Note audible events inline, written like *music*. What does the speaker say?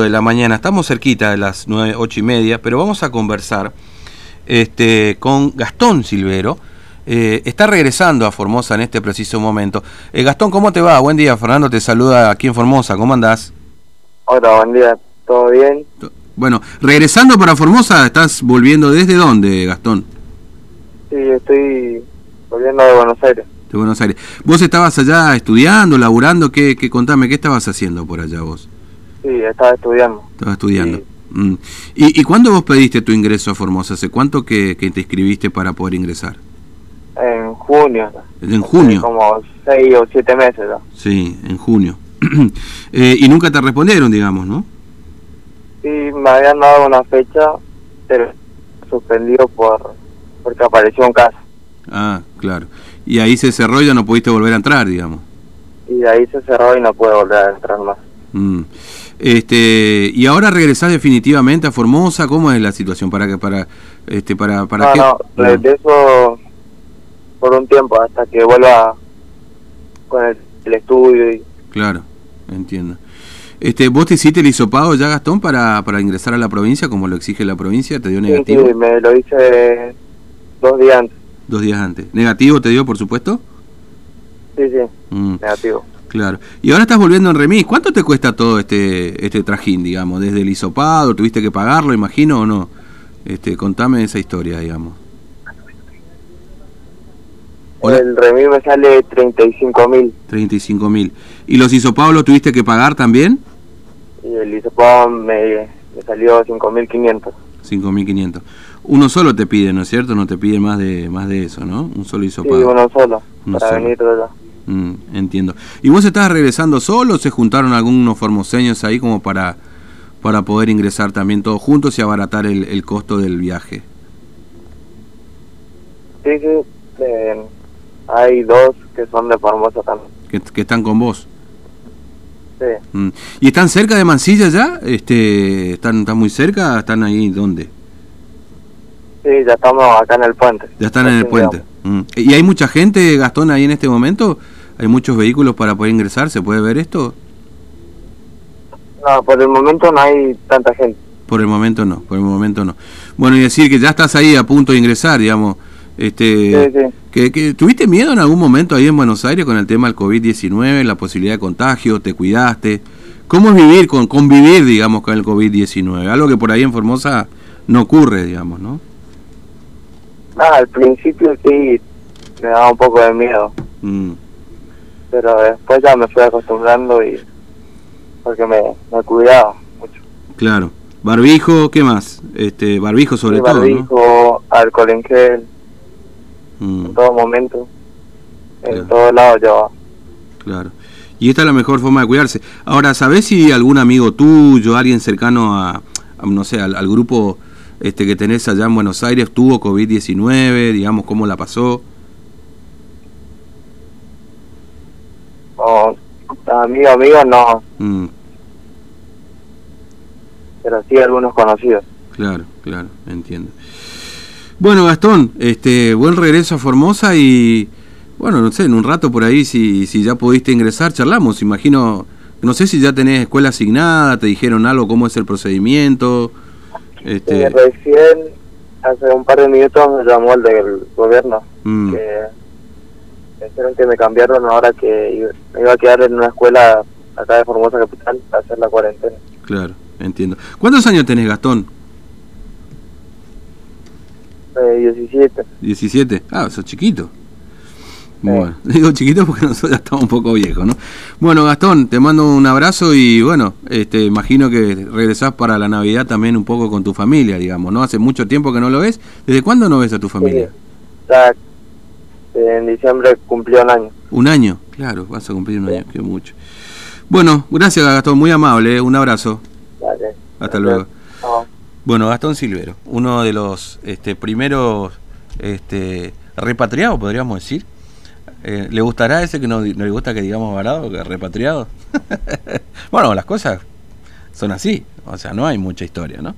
de la mañana, estamos cerquita de las 9, 8 y media, pero vamos a conversar este, con Gastón Silvero. Eh, está regresando a Formosa en este preciso momento. Eh, Gastón, ¿cómo te va? Buen día, Fernando te saluda aquí en Formosa, ¿cómo andás? Hola, buen día, ¿todo bien? Bueno, regresando para Formosa, ¿estás volviendo desde dónde, Gastón? Sí, estoy volviendo de Buenos Aires. De Buenos Aires. ¿Vos estabas allá estudiando, laburando? ¿Qué, qué contame, qué estabas haciendo por allá vos? Sí, estaba estudiando. Estaba estudiando. Mm. ¿Y, ¿Y cuándo vos pediste tu ingreso a Formosa? ¿Hace cuánto que, que te inscribiste para poder ingresar? En junio. ¿En junio? Como seis o siete meses ya. Sí, en junio. *clears throat* eh, y nunca te respondieron, digamos, ¿no? Sí, me habían dado una fecha, pero suspendido por porque apareció un caso. Ah, claro. Y ahí se cerró y ya no pudiste volver a entrar, digamos. Y ahí se cerró y no pude volver a entrar más. Mm. Este, y ahora regresás definitivamente a Formosa, ¿cómo es la situación para que para este para para no, qué? no, regreso por un tiempo hasta que vuelva con el, el estudio y Claro, entiendo. Este, ¿vos te hiciste el hisopado ya, Gastón, para, para ingresar a la provincia, como lo exige la provincia? ¿Te dio sí, negativo? sí, me lo hice dos días antes. Dos días antes. ¿Negativo te dio, por supuesto? Sí, sí, Mm, negativo. Claro. Y ahora estás volviendo en remis. ¿Cuánto te cuesta todo este este trajín, digamos? Desde el hisopado, ¿tuviste que pagarlo, imagino, o no? Este, contame esa historia, digamos. Hola. El remis me sale 35 mil 35 mil. ¿Y los hisopados los tuviste que pagar también? y el hisopado me, me salió 5.500. 5.500. Uno solo te pide, ¿no es cierto? No te pide más de más de eso, ¿no? Un solo Sí, hisopado. uno solo, Uno para solo. venir de allá. Mm, entiendo. ¿Y vos estás regresando solo o se juntaron algunos formoseños ahí como para, para poder ingresar también todos juntos y abaratar el, el costo del viaje? Sí, sí, eh, hay dos que son de Formosa también. Que, que están con vos. Sí, Mm. ¿Y están cerca de Mansilla ya? Este, ¿están, ¿Están muy cerca? ¿Están ahí dónde? sí, ya estamos acá en el puente. Ya están en el puente. Mm. ¿Y hay mucha gente, Gastón, ahí en este momento? ¿Hay muchos vehículos para poder ingresar? ¿Se puede ver esto? No, por el momento no hay tanta gente. Por el momento no, por el momento no. Bueno, y decir que ya estás ahí a punto de ingresar, digamos. Este, Sí, sí. que, que- ¿Tuviste miedo en algún momento ahí en Buenos Aires con el tema del COVID-19, la posibilidad de contagio? ¿Te cuidaste? ¿Cómo es vivir, con convivir, digamos, con el COVID-19? Algo que por ahí en Formosa no ocurre, digamos, ¿no? Ah, al principio sí me daba un poco de miedo, Mm, pero después ya me fui acostumbrando y porque me, me cuidaba mucho. claro. Barbijo, ¿qué más? Este, barbijo sobre Sí, todo, ¿no? barbijo, alcohol en gel, Mm, en todo momento, Claro. en todos lados llevaba. Claro. Y esta es la mejor forma de cuidarse. Ahora, ¿sabés si algún amigo tuyo, alguien cercano a, a, no sé, al, al grupo este que tenés allá en Buenos Aires tuvo COVID-19, digamos, cómo la pasó? O amigos, amigos no, Mm, pero sí algunos conocidos. claro, claro, entiendo. Bueno, Gastón, este, buen regreso a Formosa y, bueno, no sé, en un rato por ahí, si, si ya pudiste ingresar, charlamos. Imagino, no sé si ya tenés escuela asignada, te dijeron algo, cómo es el procedimiento. Este, recién, hace un par de minutos, me llamó el del gobierno, mm. que dijeron que me cambiaron ahora que me iba a quedar en una escuela acá de Formosa Capital a hacer la cuarentena. Claro, entiendo. ¿Cuántos años tenés, Gastón? Eh, 17. 17. Ah, sos chiquito. Bueno, *laughs* digo chiquito porque nosotros ya estamos un poco viejos, ¿no? Bueno, Gastón, te mando un abrazo y bueno, este, imagino que regresás para la Navidad también un poco con tu familia, digamos, ¿no? Hace mucho tiempo que no lo ves. ¿Desde cuándo no ves a tu familia? Sí. En diciembre cumplió un año. Un año, claro, vas a cumplir un año, que mucho. Bueno, gracias Gastón, muy amable, ¿eh? un abrazo. Dale. Hasta luego. No. Bueno, Gastón Silvero, uno de los este, primeros este, repatriados, podríamos decir. Eh, ¿Le gustará ese que no, no le gusta que digamos varado, que repatriado? *laughs* bueno, las cosas son así, o sea, no hay mucha historia, ¿no?